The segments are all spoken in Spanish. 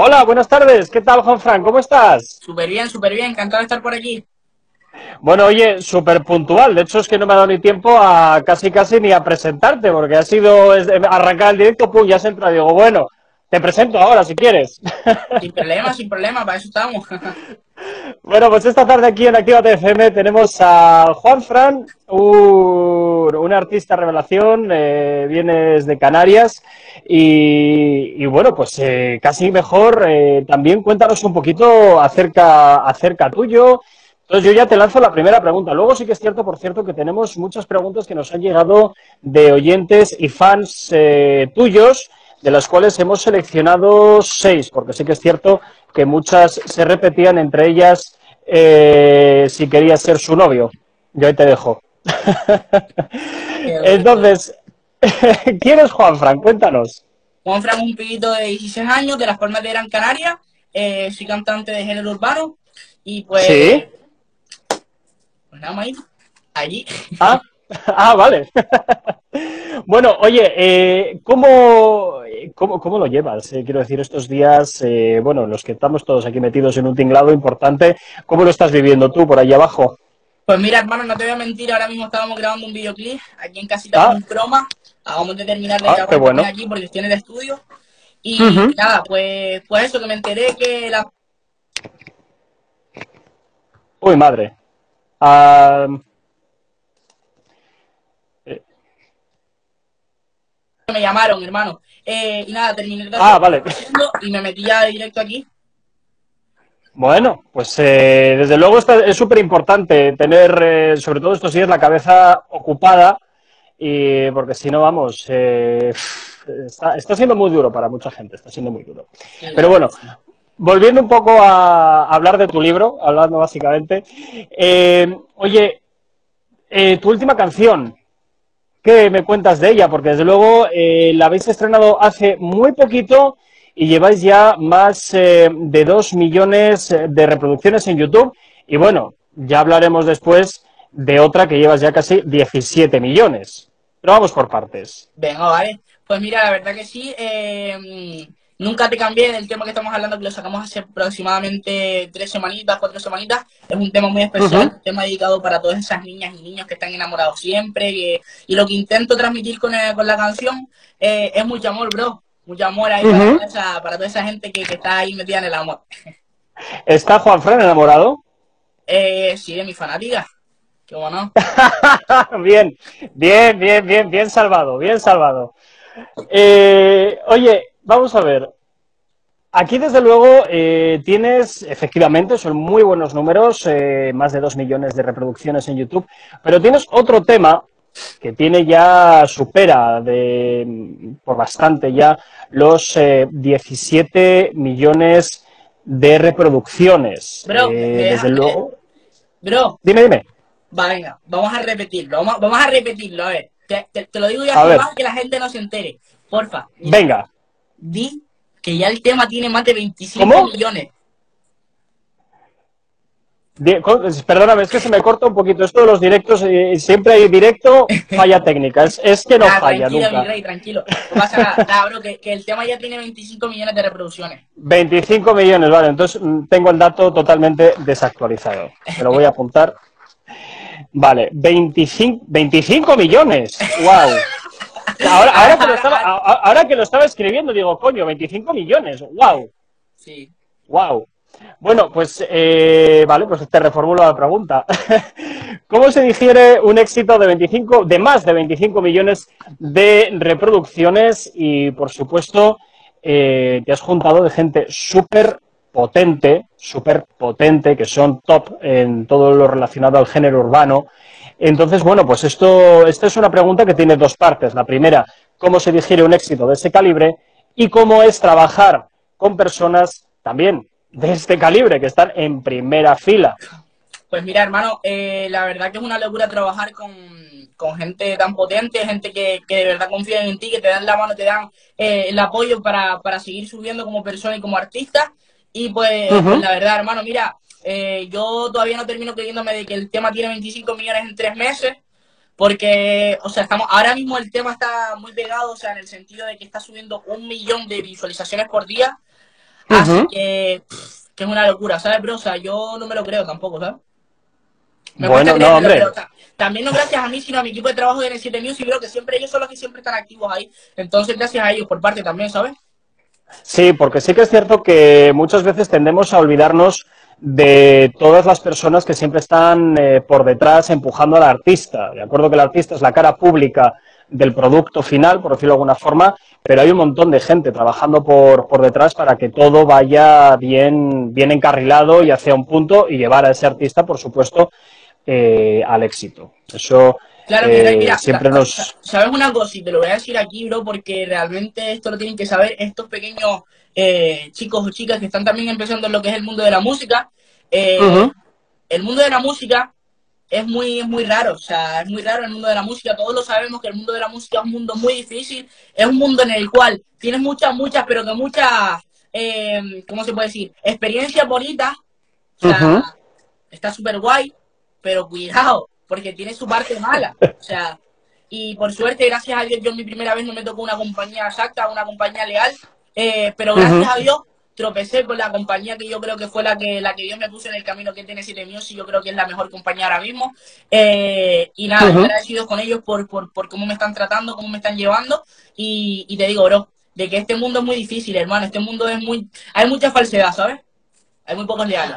Hola, buenas tardes. ¿Qué tal, Juan Fran? ¿Cómo estás? Súper bien, súper bien. Encantado de estar por aquí. Bueno, oye, súper puntual. De hecho, es que no me ha dado ni tiempo a casi casi ni a presentarte, porque ha sido arrancar el directo, pum, ya se entra. Digo, bueno, te presento ahora si quieres. Sin problema, sin problema, para eso estamos. Bueno, pues esta tarde aquí en Activa FM tenemos a Juan Fran, un, artista revelación, eh, vienes de Canarias y, bueno, pues eh, casi mejor eh, también cuéntanos un poquito acerca, acerca tuyo. Entonces yo ya te lanzo la primera pregunta. Luego sí que es cierto, por cierto, que tenemos muchas preguntas que nos han llegado de oyentes y fans tuyos de las cuales hemos seleccionado seis, porque sí que es cierto que muchas se repetían, entre ellas eh, si quería ser su novio. Yo ahí te dejo. Entonces, ¿quién es Juan Fran? Cuéntanos. Juan Fran es un pibito de 16 años, de las Palmas de Gran Canaria. Eh, soy cantante de género urbano. Y pues. Sí. Pues nada más allí. Ah, ah vale. bueno, oye, eh, ¿cómo, ¿Cómo, lo llevas? Eh, quiero decir, estos días, eh, bueno, los que estamos todos aquí metidos en un tinglado importante, ¿cómo lo estás viviendo tú por ahí abajo? Pues mira, hermano, no te voy a mentir, ahora mismo estábamos grabando un videoclip aquí en casita ah. un croma, acabamos de terminar de ah, grabar aquí por cuestiones de estudio. Y nada, pues, pues eso, que me enteré que la... Uy, madre. Me llamaron, hermano. Eh, y nada, terminé ah, vale. y me metí ya directo aquí. Bueno, pues eh, desde luego es súper importante tener, eh, sobre todo estos días, la cabeza ocupada, y porque si no, vamos, está, está, siendo muy duro para mucha gente, está siendo muy duro. Pero bueno, volviendo un poco a hablar de tu libro, hablando básicamente, oye, tu última canción, ¿Qué me cuentas de ella? Porque desde luego eh, la habéis estrenado hace muy poquito y lleváis ya más eh, de 2 millones de reproducciones en YouTube. Y bueno, ya hablaremos después de otra que llevas ya casi 17 millones. Pero vamos por partes. Venga, vale. Pues mira, la verdad que sí. Eh, Nunca te cambié del tema que estamos hablando, que lo sacamos hace aproximadamente tres semanitas, cuatro semanitas. Es un tema muy especial, un tema dedicado para todas esas niñas y niños que están enamorados siempre. Y, lo que intento transmitir con, con la canción eh, es mucho amor, bro. Mucho amor ahí para, toda esa, gente que, está ahí metida en el amor. ¿Está Juan Fran enamorado? Eh, sí, de mi fanática. Qué bueno. bien, bien, bien, bien, bien salvado, bien salvado. Eh, oye, vamos a ver. Aquí, desde luego, eh, tienes, efectivamente, son muy buenos números, eh, más de dos millones de reproducciones en YouTube, pero tienes otro tema que tiene ya, supera de, por bastante ya los 17 millones de reproducciones. Bro, desde luego. Bro. Dime, dime. Va, venga, vamos a repetirlo, vamos, a repetirlo, a ver. Te, lo digo ya para que la gente no se entere. Porfa. Venga. Di que ya el tema tiene más de 25 millones. Perdóname, es que se me corta un poquito. Esto de los directos, eh, siempre hay directo, falla técnica. Es, que no falla tranquilo, nunca. Mi rey, tranquilo, no pasa nada. bro, que, el tema ya tiene 25 millones de reproducciones. 25 millones, vale. Entonces mm, tengo el dato totalmente desactualizado. Me lo voy a apuntar. Vale, 25, 25 millones. ¡Wow! Ahora, ahora, que lo estaba, ahora que lo estaba escribiendo, digo, coño, 25 millones, wow. Sí. Wow. Bueno, pues eh, vale, pues te reformulo la pregunta. ¿Cómo se digiere un éxito de 25, de más de 25 millones de reproducciones? Y por supuesto, eh, te has juntado de gente súper potente, súper potente, que son top en todo lo relacionado al género urbano entonces, bueno, pues esto, esta es una pregunta que tiene dos partes. La primera, cómo se digiere un éxito de ese calibre y cómo es trabajar con personas también de este calibre, que están en primera fila. Pues mira, hermano, eh, la verdad que es una locura trabajar con, gente tan potente, gente que, de verdad confía en ti, que te dan la mano, te dan eh, el apoyo para, seguir subiendo como persona y como artista. Y pues, pues la verdad, hermano, mira, eh, yo todavía no termino creyéndome de que el tema tiene 25 millones en tres meses, porque, o sea, estamos, ahora mismo el tema está muy pegado, o sea, en el sentido de que está subiendo un millón de visualizaciones por día. Así que, que es una locura, ¿sabes, bro? O sea, yo no me lo creo tampoco, ¿sabes? bueno, no, hombre. también no gracias a mí, sino a mi equipo de trabajo de N7 Music, creo que siempre ellos son los que siempre están activos ahí. Entonces, gracias a ellos por parte también, ¿sabes? Sí, porque sí que es cierto que muchas veces tendemos a olvidarnos de todas las personas que siempre están eh, por detrás empujando al artista. De acuerdo que el artista es la cara pública del producto final, por decirlo de alguna forma, pero hay un montón de gente trabajando por, por detrás para que todo vaya bien, bien encarrilado y hacia un punto y llevar a ese artista, por supuesto, eh, al éxito. Eso claro, mira, eh, siempre nos... ¿Sabes una cosa? Y te lo voy a decir aquí, bro, porque realmente esto lo tienen que saber estos pequeños eh, chicos o chicas que están también empezando en lo que es el mundo de la música. El mundo de la música es muy, es muy raro, o sea, es muy raro el mundo de la música. Todos lo sabemos que el mundo de la música es un mundo muy difícil, es un mundo en el cual tienes muchas, muchas, pero que muchas, ¿cómo se puede decir? Experiencias bonitas. O sea, está súper guay, pero cuidado, porque tiene su parte mala. O sea, y por suerte, gracias a Dios, yo mi primera vez no me tocó una compañía exacta, una compañía leal, eh, pero gracias a Dios tropecé con la compañía que yo creo que fue la que la que Dios me puso en el camino que tiene 7 Music, yo creo que es la mejor compañía ahora mismo. Eh, y nada, uh agradecido con ellos por, por, por, cómo me están tratando, cómo me están llevando. Y, y te digo, bro, de que este mundo es muy difícil, hermano. Este mundo es muy. Hay mucha falsedad, ¿sabes? Hay muy pocos leales.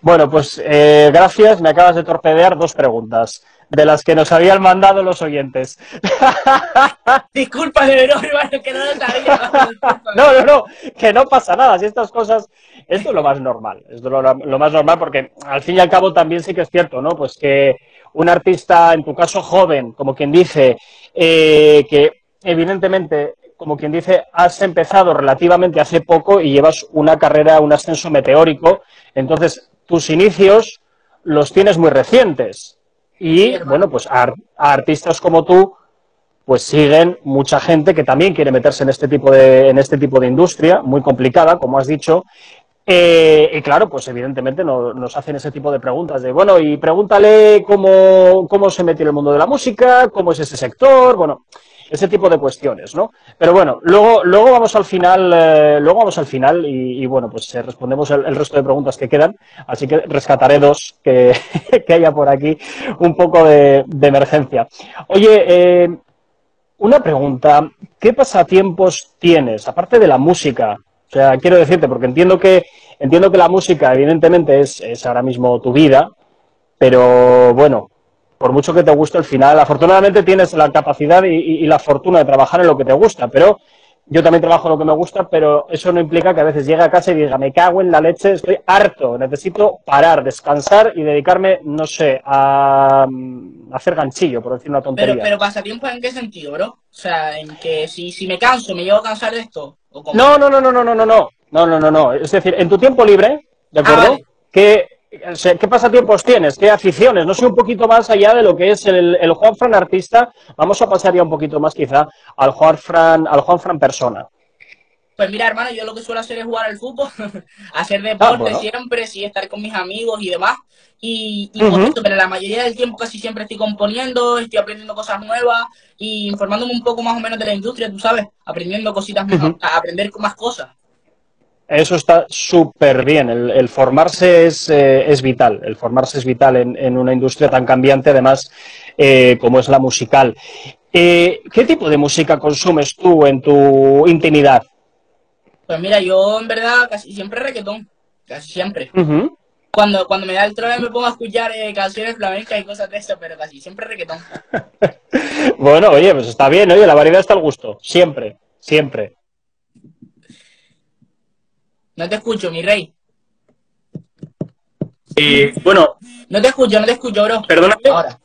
Bueno, pues eh, gracias. Me acabas de torpedear dos preguntas de las que nos habían mandado los oyentes. Disculpa, de verdad, que no lo sabía. no, no, no, que no pasa nada. Si estas cosas, esto es lo más normal. Esto es lo, más normal porque al fin y al cabo también sí que es cierto, ¿no? Pues que un artista, en tu caso joven, como quien dice, eh, que evidentemente como quien dice, has empezado relativamente hace poco y llevas una carrera, un ascenso meteórico. Entonces, tus inicios los tienes muy recientes. Y, bueno, pues a, artistas como tú, pues siguen mucha gente que también quiere meterse en este tipo de, en este tipo de industria, muy complicada, como has dicho. Eh, y claro, pues evidentemente nos hacen ese tipo de preguntas de, bueno, y pregúntale cómo, cómo se metió en el mundo de la música, cómo es ese sector, bueno, ese tipo de cuestiones, ¿no? Pero bueno, luego, luego vamos al final, eh, luego vamos al final y, bueno, pues eh, respondemos el, resto de preguntas que quedan, así que rescataré dos que, haya por aquí, un poco de, emergencia. Oye, eh, una pregunta, ¿qué pasatiempos tienes, aparte de la música? O sea, quiero decirte, porque entiendo que, entiendo que la música evidentemente es, es ahora mismo tu vida, pero bueno, por mucho que te guste al final, afortunadamente tienes la capacidad y, la fortuna de trabajar en lo que te gusta, pero yo también trabajo en lo que me gusta, pero eso no implica que a veces llegue a casa y diga, me cago en la leche, estoy harto, necesito parar, descansar y dedicarme, no sé, a, hacer ganchillo, por decir una tontería. Pero, pero pasatiempo en qué sentido, bro? O sea, en que si, si me canso, me llevo a cansar de esto. no, no, no, no, no, no, no, no, no, no, no, no. Es decir, en tu tiempo libre, ¿de acuerdo? Ah, que ¿Qué pasatiempos tienes? ¿Qué aficiones? No sé, un poquito más allá de lo que es el, el Juan Fran artista. Vamos a pasar ya un poquito más quizá al Juan Fran, al Juan Fran persona. Pues mira, hermano, yo lo que suelo hacer es jugar al fútbol, hacer deporte ah, siempre, sí, estar con mis amigos y demás. Y, y pero la mayoría del tiempo casi siempre estoy componiendo, estoy aprendiendo cosas nuevas y informándome un poco más o menos de la industria, tú sabes, aprendiendo cositas mejor, aprender más cosas. Eso está súper bien. El, formarse es, eh, es, vital. El formarse es vital en, una industria tan cambiante, además, eh, como es la musical. Eh, ¿Qué tipo de música consumes tú en tu intimidad? Pues mira, yo en verdad casi siempre reggaetón. Casi siempre. cuando, cuando me da el trono me pongo a escuchar canciones flamencas y cosas de eso, pero casi siempre reggaetón. bueno, oye, pues está bien, oye, la variedad está al gusto. Siempre, siempre. No te escucho, mi rey. Eh, bueno. No te escucho, no te escucho, bro. Perdóname. Ahora.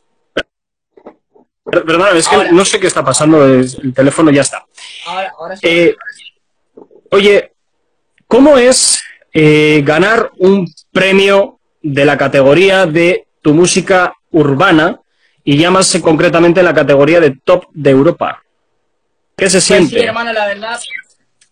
Perdóname, es que no sé qué está pasando, el teléfono ya está. Ahora, ahora sí. Eh, oye, ¿cómo es eh, ganar un premio de la categoría de tu música urbana y llámase concretamente la categoría de top de Europa? ¿Qué se pues siente? Sí, hermano, la verdad,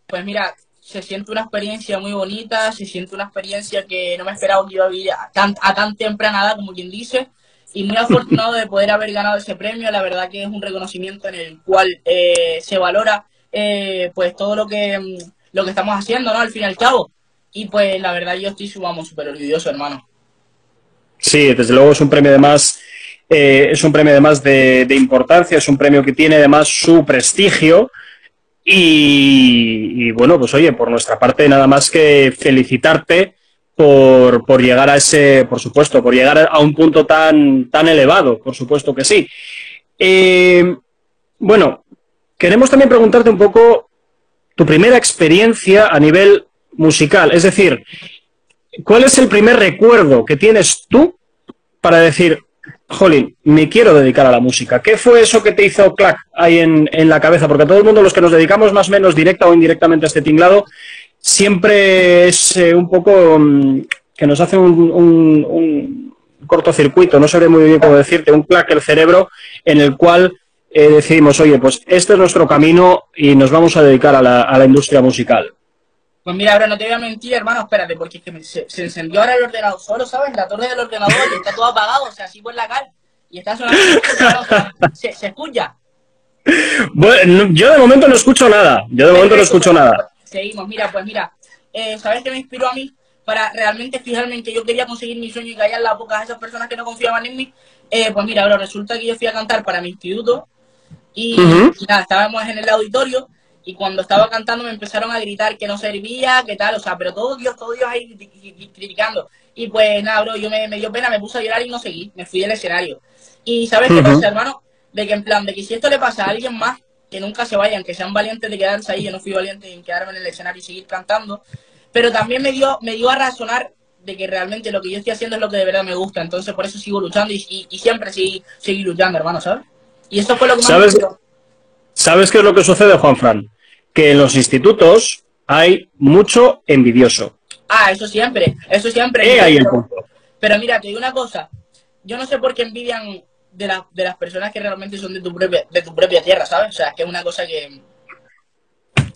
pues mira, se siente una experiencia muy bonita, se siente una experiencia que no me esperaba que iba a vivir a tan, a tan temprana edad, como quien dice, y muy afortunado de poder haber ganado ese premio. La verdad que es un reconocimiento en el cual eh, se valora eh, pues todo lo que mm, lo que estamos haciendo, ¿no? Al fin y al cabo. Y pues la verdad yo estoy, vamos, súper orgulloso, hermano. Sí, desde luego es un premio de más, eh, es un premio de más de, importancia, es un premio que tiene además su prestigio. Y, bueno, pues oye, por nuestra parte nada más que felicitarte por, por, llegar a ese, por supuesto, por llegar a un punto tan, tan elevado, por supuesto que sí. Eh, bueno, queremos también preguntarte un poco tu primera experiencia a nivel musical, es decir, ¿cuál es el primer recuerdo que tienes tú para decir, Jolín, me quiero dedicar a la música? ¿Qué fue eso que te hizo clac ahí en, la cabeza? Porque a todo el mundo, los que nos dedicamos más o menos directa o indirectamente a este tinglado, siempre es eh, un poco mm, que nos hace un, un, cortocircuito, no sabré muy bien cómo decirte, un clac el cerebro en el cual eh, decidimos, oye, pues este es nuestro camino y nos vamos a dedicar a la, a la industria musical. Pues mira, ahora no te voy a mentir, hermano, espérate, porque es que se, encendió ahora el ordenador solo, ¿sabes? La torre del ordenador y está todo apagado, o sea, así por la cara. Y está sonando, se, se escucha. Bueno, yo de momento no escucho nada, yo de momento no escucho nada. Seguimos, mira, pues mira, eh, ¿sabes qué me inspiró a mí para realmente fijarme en que yo quería conseguir mi sueño y callar las bocas a esas personas que no confiaban en mí? Eh, pues mira, ahora resulta que yo fui a cantar para mi instituto y, y nada, estábamos en el auditorio y cuando estaba cantando me empezaron a gritar que no servía, que tal, o sea, pero todo Dios, todo Dios ahí criticando. Y pues nada, bro, yo me, dio pena, me puse a llorar y no seguí, me fui del escenario. Y ¿sabes qué pasa, hermano? De que en plan, de que si esto le pasa a alguien más, que nunca se vayan, que sean valientes de quedarse ahí, yo no fui valiente en quedarme en el escenario y seguir cantando, pero también me dio, me dio a razonar de que realmente lo que yo estoy haciendo es lo que de verdad me gusta, entonces por eso sigo luchando y, siempre seguí, seguí, luchando, hermano, ¿sabes? Y eso fue lo que más ¿Sabes, ¿Sabes qué es lo que sucede, Juan Fran? Que en los institutos hay mucho envidioso. Ah, eso siempre, eso siempre. ahí el punto. Pero mira, te digo una cosa, yo no sé por qué envidian de, de las personas que realmente son de tu propia, de tu propia tierra, ¿sabes? O sea, es que es una cosa que...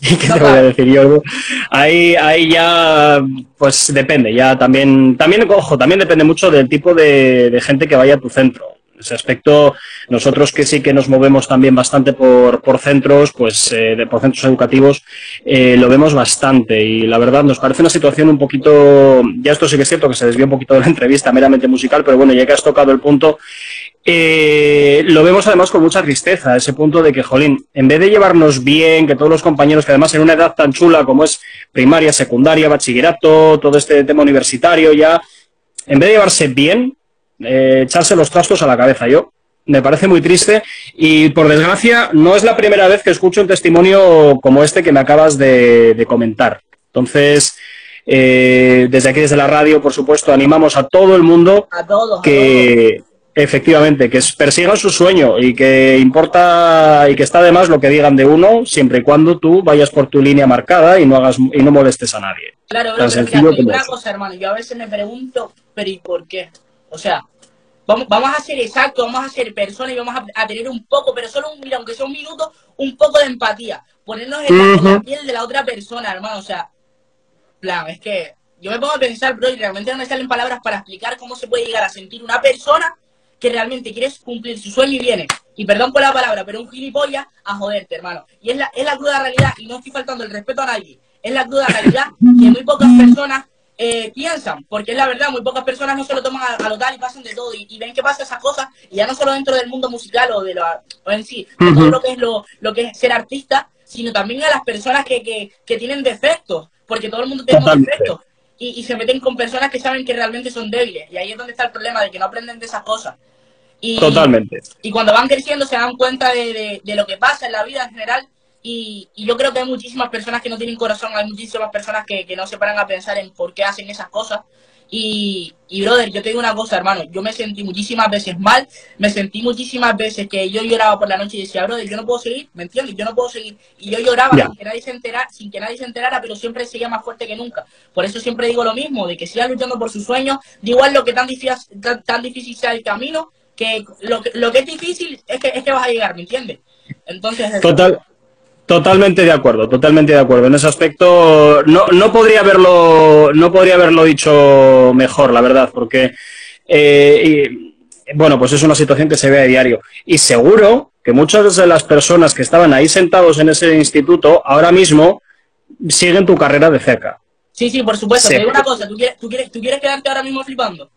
¿Qué te voy a decir yo? Ahí, ahí ya, pues depende, ya también, también, ojo, también depende mucho del tipo de gente que vaya a tu centro ese aspecto, nosotros que sí que nos movemos también bastante por, por centros, pues eh, por centros educativos, eh, lo vemos bastante. Y la verdad nos parece una situación un poquito, ya esto sí que es cierto que se desvió un poquito de la entrevista meramente musical, pero bueno, ya que has tocado el punto, eh, lo vemos además con mucha tristeza, ese punto de que, jolín, en vez de llevarnos bien, que todos los compañeros, que además en una edad tan chula como es primaria, secundaria, bachillerato, todo este tema universitario ya, en vez de llevarse bien, eh, echarse los trastos a la cabeza. Yo me parece muy triste y por desgracia no es la primera vez que escucho un testimonio como este que me acabas de, comentar. Entonces, eh, desde aquí, desde la radio, por supuesto, animamos a todo el mundo que efectivamente que persigan su sueño y que importa y que está de más lo que digan de uno, siempre y cuando tú vayas por tu línea marcada y no hagas y no molestes a nadie. Claro, pero una cosa, hermano, yo a veces me pregunto, pero ¿y por qué? O sea, vamos, vamos a ser exactos, vamos a ser personas y vamos a, tener un poco, pero solo un, mira, aunque sea un minuto, un poco de empatía. Ponernos en, la, piel de la otra persona, hermano. O sea, plan, es que yo me pongo a pensar, bro, y realmente no me salen palabras para explicar cómo se puede llegar a sentir una persona que realmente quiere cumplir su sueño y viene, y perdón por la palabra, pero un gilipollas a joderte, hermano. Y es la, es la cruda realidad, y no estoy faltando el respeto a nadie, es la cruda realidad que muy pocas personas eh, piensan, porque es la verdad, muy pocas personas no se lo toman a, lo tal y pasan de todo y, ven que pasa esas cosas, y ya no solo dentro del mundo musical o de lo en sí, de todo lo que es lo, lo que es ser artista, sino también a las personas que, que, que tienen defectos, porque todo el mundo tiene defectos, y, se meten con personas que saben que realmente son débiles, y ahí es donde está el problema, de que no aprenden de esas cosas. Y, Totalmente. Y cuando van creciendo se dan cuenta de, de lo que pasa en la vida en general y, yo creo que hay muchísimas personas que no tienen corazón, hay muchísimas personas que, no se paran a pensar en por qué hacen esas cosas. Y, y, brother, yo te digo una cosa, hermano, yo me sentí muchísimas veces mal, me sentí muchísimas veces que yo lloraba por la noche y decía, brother, yo no puedo seguir, ¿me entiendes? Yo no puedo seguir. Y yo lloraba sin que nadie se enterara, sin que nadie se enterara, pero siempre seguía más fuerte que nunca. Por eso siempre digo lo mismo, de que sigas luchando por sus sueños, de igual lo que tan difícil, tan, difícil sea el camino, que lo, lo que es difícil es que, es que vas a llegar, ¿me entiendes? Entonces... Total. Totalmente de acuerdo, totalmente de acuerdo. En ese aspecto no, no podría haberlo, no podría haberlo dicho mejor, la verdad, porque eh, bueno, pues es una situación que se ve a diario. Y seguro que muchas de las personas que estaban ahí sentados en ese instituto, ahora mismo siguen tu carrera de cerca. Sí, sí, por supuesto. Sí. Te digo una cosa, ¿tú quieres, tú, quieres, ¿tú quieres quedarte ahora mismo flipando?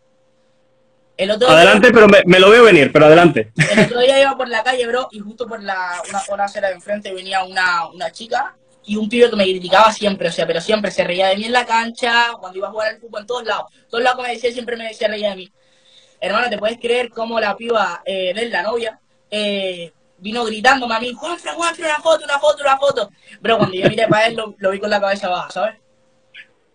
El otro día- Adelante, pero me, me lo veo venir, pero adelante. El otro día iba por la calle, bro, y justo por la, una, una acera de enfrente venía una, una chica y un pibe que me criticaba siempre, o sea, pero siempre se reía de mí en la cancha, cuando iba a jugar al fútbol, en todos lados. Todos lados que me decía siempre me se reía de mí. Hermano, ¿te puedes creer cómo la piba eh, de la novia, eh, vino gritándome a mí, Juanfra, Juanfra, una foto, una foto, una foto? Bro, cuando yo miré para él, lo, lo vi con la cabeza baja, ¿sabes?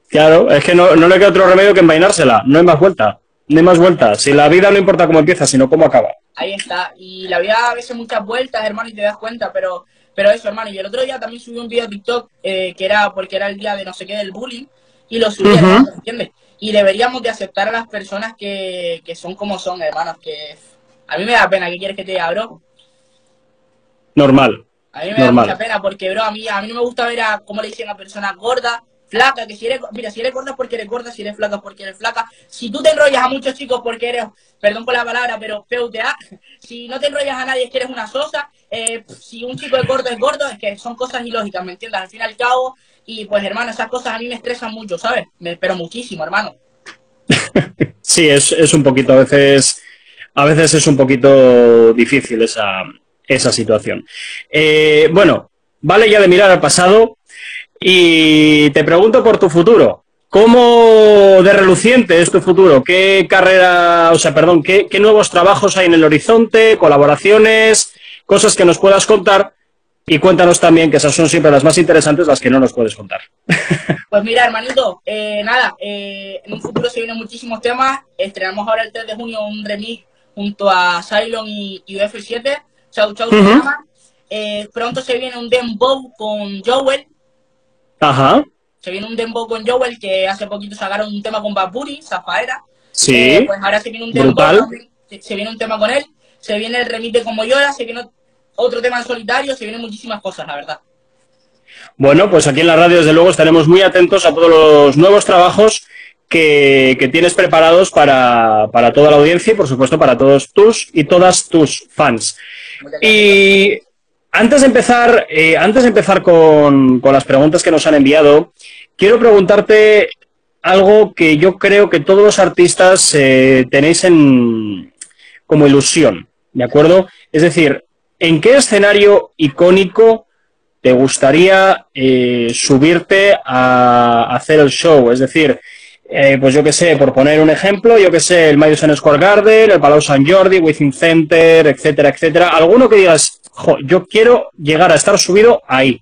Claro, es que no, no le queda otro remedio que envainársela. No hay más vuelta. No hay más vuelta. Si la vida no importa cómo empieza, sino cómo acaba. Ahí está. Y la vida a veces muchas vueltas, hermano, y te das cuenta, pero, pero eso, hermano. Y el otro día también subí un video a TikTok eh, que era porque era el día de no sé qué del bullying y lo subí, Ujú. hermano, ¿entiendes? Y deberíamos de aceptar a las personas que, que son como son, hermanos, que a mí me da pena, ¿qué quieres que te diga, bro? Normal. A mí me da mucha pena porque, bro, a mí, a mí no me gusta ver a, como le dicen a personas gordas, flacas, que si eres, mira, si eres gorda es porque eres gorda, si eres flaca es porque eres flaca. Si tú te enrollas a muchos chicos porque eres, perdón por la palabra, pero PUTA, si no te enrollas a nadie es que eres una sosa, eh, si un chico es gordo es gordo, es que son cosas ilógicas, ¿me entiendes? Al fin y al cabo, y pues, hermano, esas cosas a mí me estresan mucho, ¿sabes? Me, pero muchísimo, hermano. Sí, es, es un poquito, a veces, a veces es un poquito difícil esa, esa situación. Eh, bueno, vale ya de mirar al pasado y te pregunto por tu futuro. ¿Cómo de reluciente es tu futuro? ¿Qué carrera, o sea, perdón, qué, qué nuevos trabajos hay en el horizonte, colaboraciones, cosas que nos puedas contar? Y cuéntanos también, que esas son siempre las más interesantes, las que no nos puedes contar. Pues mira, hermanito, eh, nada, eh, en un futuro se vienen muchísimos temas. Estrenamos ahora el 3 de junio un remix junto a Cylon y, y UF7. Chau Chau. Eh, pronto se viene un dembow con Joel. Ajá, Se viene un dembow con Joel que hace poquito sacaron un tema con Bad Bunny, Zafaera. sí, Eh, pues ahora se viene un dembow Brutal. Se, se viene un tema con él. Se viene el remix de Como Llora. Se viene otro tema en solitario. Se vienen muchísimas cosas, la verdad. Bueno, pues aquí en la radio, desde luego, estaremos muy atentos a todos los nuevos trabajos que, que tienes preparados para, para toda la audiencia y, por supuesto, para todos tus y todas tus fans. Y antes de empezar, eh, antes de empezar con, con las preguntas que nos han enviado, quiero preguntarte algo que yo creo que todos los artistas eh, tenéis en, como ilusión, ¿de acuerdo? Es decir, ¿en qué escenario icónico te gustaría eh, subirte a hacer el show? Es decir, eh, pues yo que sé, por poner un ejemplo, yo que sé, el Madison Square Garden, el Palau Sant Jordi, Within Center, etcétera, etcétera. Alguno que digas, yo quiero llegar a estar subido ahí.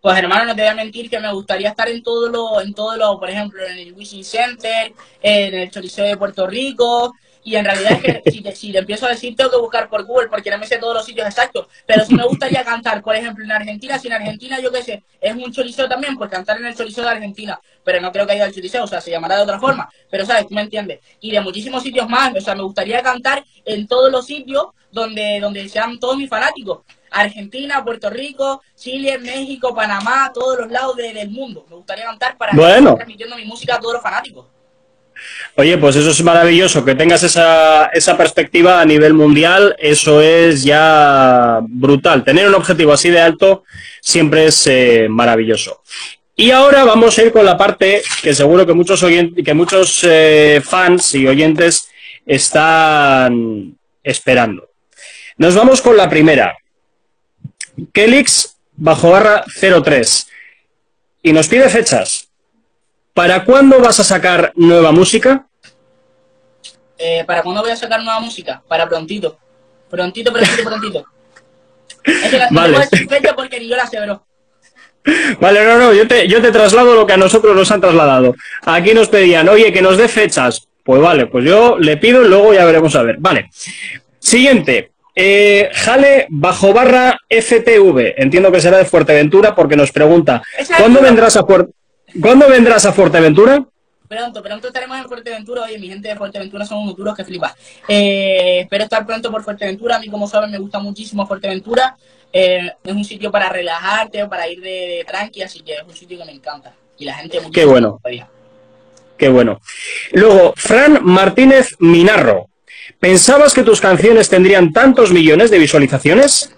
Pues hermano, no te voy a mentir que me gustaría estar en todo lo, en todo lo, por ejemplo, en el Wishing Center, en el Choliseo de Puerto Rico, y en realidad es que si te, si te empiezo a decir tengo que buscar por Google porque no me sé todos los sitios exactos, pero si me gustaría cantar, por ejemplo, en Argentina, si en Argentina yo qué sé, es un Choliseo también, pues cantar en el Choliseo de Argentina, pero no creo que haya el Choliseo, o sea, se llamará de otra forma, pero sabes, tú me entiendes, y de muchísimos sitios más, o sea, me gustaría cantar en todos los sitios donde, donde sean todos mis fanáticos. Argentina, Puerto Rico, Chile, México, Panamá, todos los lados de- del mundo. Me gustaría cantar para Bueno. estar transmitiendo mi música a todos los fanáticos. Oye, pues eso es maravilloso, que tengas esa, esa perspectiva a nivel mundial, eso es ya brutal. Tener un objetivo así de alto siempre es eh, maravilloso. Y ahora vamos a ir con la parte que seguro que muchos, oyentes, que muchos eh, fans y oyentes están esperando. Nos vamos con la primera. Kelix bajo barra 03. Y nos pide fechas. ¿Para cuándo vas a sacar nueva música? Eh, ¿Para cuándo voy a sacar nueva música? Para prontito. Prontito, prontito, prontito. Es que la Vale. fecha porque ni yo la sé, bro. Vale, no, no, yo te, yo te traslado lo que a nosotros nos han trasladado. Aquí nos pedían, oye, que nos dé fechas. Pues vale, pues yo le pido y luego ya veremos a ver. Vale. Siguiente. Eh, Jale bajo barra FTV. Entiendo que será de Fuerteventura porque nos pregunta, ¿cuándo vendrás a, Fuer- ¿cuándo vendrás a Fuerteventura? Pronto, pronto estaremos en Fuerteventura. Oye, mi gente de Fuerteventura son unos duros que flipas. Eh, espero estar pronto por Fuerteventura. A mí, como saben, me gusta muchísimo Fuerteventura. Eh, es un sitio para relajarte, para ir de, de tranqui, así que es un sitio que me encanta. Y la gente Qué bueno. Qué bueno. Luego, Fran Martínez Minarro. ¿Pensabas que tus canciones tendrían tantos millones de visualizaciones?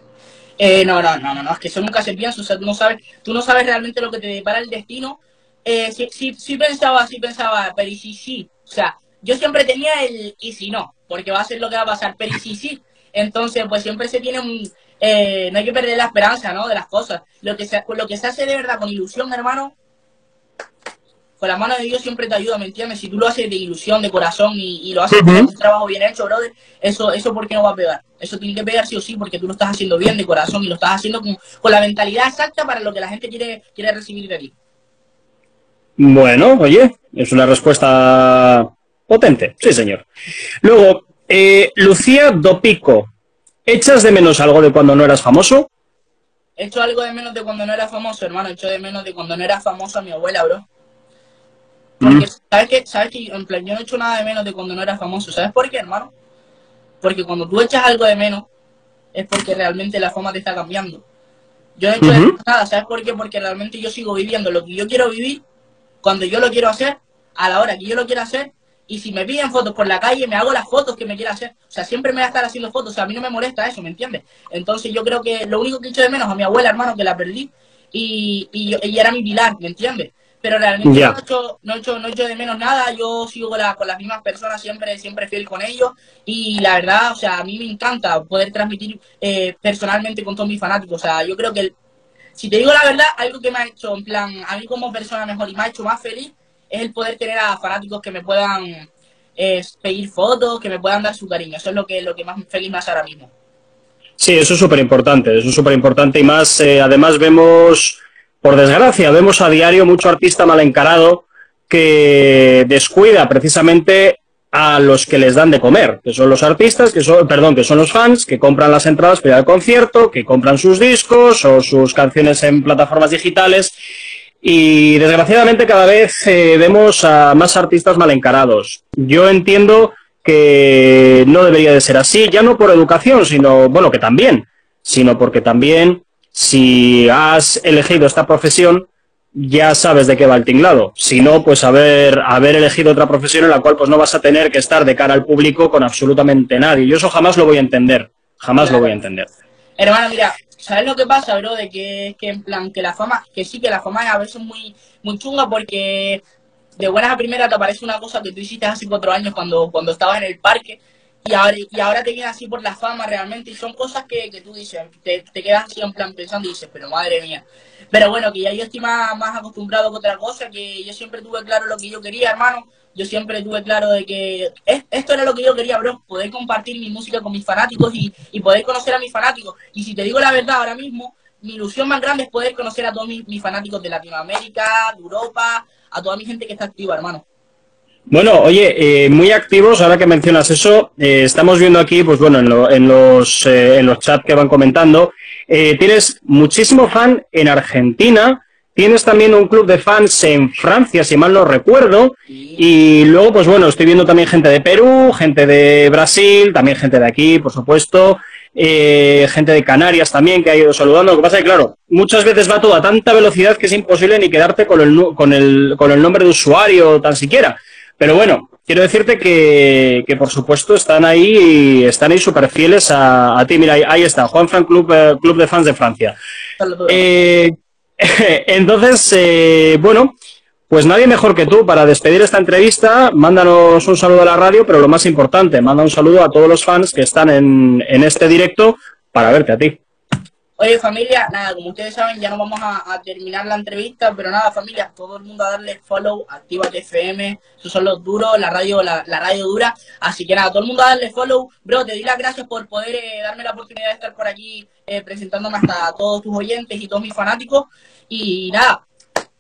Eh, no, no, no, no, no, es que eso nunca se piensa, o sea, tú no sabes, tú no sabes realmente lo que te depara el destino. Eh, sí, sí, sí pensaba, sí pensaba, pero y si sí, o sea, yo siempre tenía el y si no, porque va a ser lo que va a pasar, pero y si sí, entonces pues siempre se tiene un, eh, no hay que perder la esperanza, ¿no? De las cosas. Lo que se, lo que se hace de verdad con ilusión, hermano, con la mano de Dios siempre te ayuda, ¿me entiendes? Si tú lo haces de ilusión, de corazón y, lo haces con un trabajo bien hecho, brother, eso, eso ¿por qué no va a pegar? Eso tiene que pegar sí o sí porque tú lo estás haciendo bien de corazón y lo estás haciendo con, con la mentalidad exacta para lo que la gente quiere, quiere recibir de ti. Bueno, oye, es una respuesta potente, sí señor. Luego, eh, Lucía Dopico, ¿echas de menos algo de cuando no eras famoso? Echo algo de menos de cuando no era famoso, hermano. Echo de menos de cuando no era famoso a mi abuela, bro. Porque, ¿sabes qué? ¿Sabes que En plan, yo no he hecho nada de menos de cuando no era famoso. ¿Sabes por qué, hermano? Porque cuando tú echas algo de menos, es porque realmente la fama te está cambiando. Yo no he hecho de menos nada. ¿Sabes por qué? Porque realmente yo sigo viviendo lo que yo quiero vivir, cuando yo lo quiero hacer, a la hora que yo lo quiero hacer, y si me piden fotos por la calle, me hago las fotos que me quiera hacer. O sea, siempre me voy a estar haciendo fotos. O sea, a mí no me molesta eso, ¿me entiendes? Entonces yo creo que lo único que he hecho de menos a mi abuela, hermano, que la perdí, y, y, y era mi pilar, ¿me entiendes? pero realmente no, he hecho, no, he hecho, no he hecho de menos nada, yo sigo con, con, las mismas personas, siempre, siempre fiel con ellos, y la verdad, o sea, a mí me encanta poder transmitir eh, personalmente con todos mis fanáticos, o sea, yo creo que, si te digo la verdad, algo que me ha hecho, en plan, a mí como persona mejor y me ha hecho más feliz, es el poder tener a fanáticos que me puedan eh, pedir fotos, que me puedan dar su cariño, eso es lo que, lo que más feliz me hace ahora mismo. Sí, eso es súper importante, eso es súper importante, y más, eh, además vemos por desgracia, vemos a diario mucho artista mal encarado que descuida precisamente a los que les dan de comer, que son los artistas, que son, perdón, que son los fans, que compran las entradas para ir al concierto, que compran sus discos o sus canciones en plataformas digitales. Y desgraciadamente cada vez eh, vemos a más artistas mal encarados. Yo entiendo que no debería de ser así, ya no por educación, sino, bueno, que también, sino porque también si has elegido esta profesión, ya sabes de qué va el tinglado. Si no, pues haber, haber elegido otra profesión en la cual pues no vas a tener que estar de cara al público con absolutamente nadie. Yo eso jamás lo voy a entender. Jamás lo voy a entender. Hermano, mira, ¿sabes lo que pasa, bro? De que, que en plan, que la fama, que sí, que la fama es a veces muy, muy chunga porque de buenas a primeras te aparece una cosa que tú hiciste hace cuatro años cuando, cuando estabas en el parque y ahora, y ahora te viene así por la fama realmente, y son cosas que, que tú dices, te, te, quedas así en plan pensando y dices, pero madre mía. Pero bueno, que ya yo estoy más, más acostumbrado que otra cosa, que yo siempre tuve claro lo que yo quería, hermano. Yo siempre tuve claro de que esto era lo que yo quería, bro, poder compartir mi música con mis fanáticos y, y poder conocer a mis fanáticos. Y si te digo la verdad, ahora mismo, mi ilusión más grande es poder conocer a todos mis, mis fanáticos de Latinoamérica, de Europa, a toda mi gente que está activa, hermano. Bueno, oye, eh, muy activos, ahora que mencionas eso, eh, estamos viendo aquí, pues bueno, en, lo, en los, eh, en los chats que van comentando, eh, tienes muchísimo fan en Argentina, tienes también un club de fans en Francia, si mal no recuerdo, y luego, pues bueno, estoy viendo también gente de Perú, gente de Brasil, también gente de aquí, por supuesto, gente de Canarias también que ha ido saludando. Lo que pasa es que, claro, muchas veces va todo a tanta velocidad que es imposible ni quedarte con el, con el, con el nombre de usuario tan siquiera. Pero bueno, quiero decirte que, que por supuesto están ahí están ahí súper fieles a, a, ti. Mira, ahí, ahí, está, Juan Fran Club, eh, Club de Fans de Francia. Eh, entonces, eh, bueno, pues nadie mejor que tú para despedir esta entrevista. Mándanos un saludo a la radio, pero lo más importante, manda un saludo a todos los fans que están en, en este directo para verte a ti. Oye, familia, nada, como ustedes saben, ya no vamos a, terminar la entrevista, pero nada, familia, todo el mundo a darle follow, activa FM, esos son los duros, la radio, la, la, radio dura, así que nada, todo el mundo a darle follow. Bro, te doy las gracias por poder eh, darme la oportunidad de estar por aquí eh, presentándome hasta a todos tus oyentes y todos mis fanáticos. Y nada,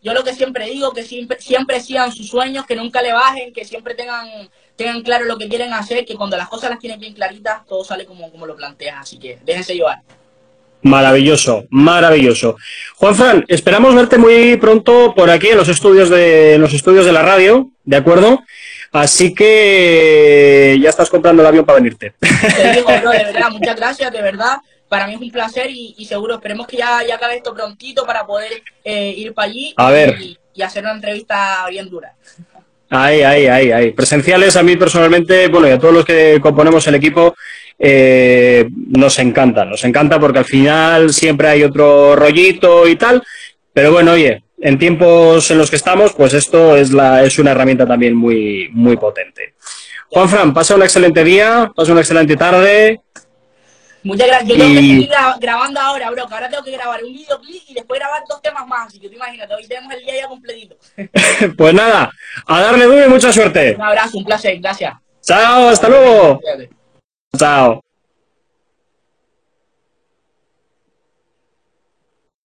yo lo que siempre digo, que siempre, siempre sigan sus sueños, que nunca le bajen, que siempre tengan, tengan claro lo que quieren hacer, que cuando las cosas las tienen bien claritas, todo sale como, como lo planteas, así que déjense llevar. Maravilloso, maravilloso. Juanfran, esperamos verte muy pronto por aquí en los estudios de en los estudios de la radio, ¿de acuerdo? Así que ya estás comprando el avión para venirte. Te digo, bro, de verdad, muchas gracias, de verdad. Para mí es un placer y, y seguro esperemos que ya, ya acabe esto prontito para poder eh, ir para allí a ver. Y, y hacer una entrevista bien dura. Ahí, ahí, ahí, ahí. Presenciales a mí personalmente, bueno, y a todos los que componemos el equipo, eh, nos encanta, nos encanta porque al final siempre hay otro rollito y tal, pero bueno, oye, en tiempos en los que estamos, pues esto es, la, es una herramienta también muy, muy potente. Juan Fran, pasa un excelente día, pasa una excelente tarde. Muchas gracias. Yo tengo que seguir grabando ahora, bro, que ahora tengo que grabar un videoclip y después grabar dos temas más, así que tú imagínate, hoy tenemos el día ya completito. pues nada, a darle duro y mucha suerte. Un abrazo, un placer, gracias. Chao, hasta luego. Chao.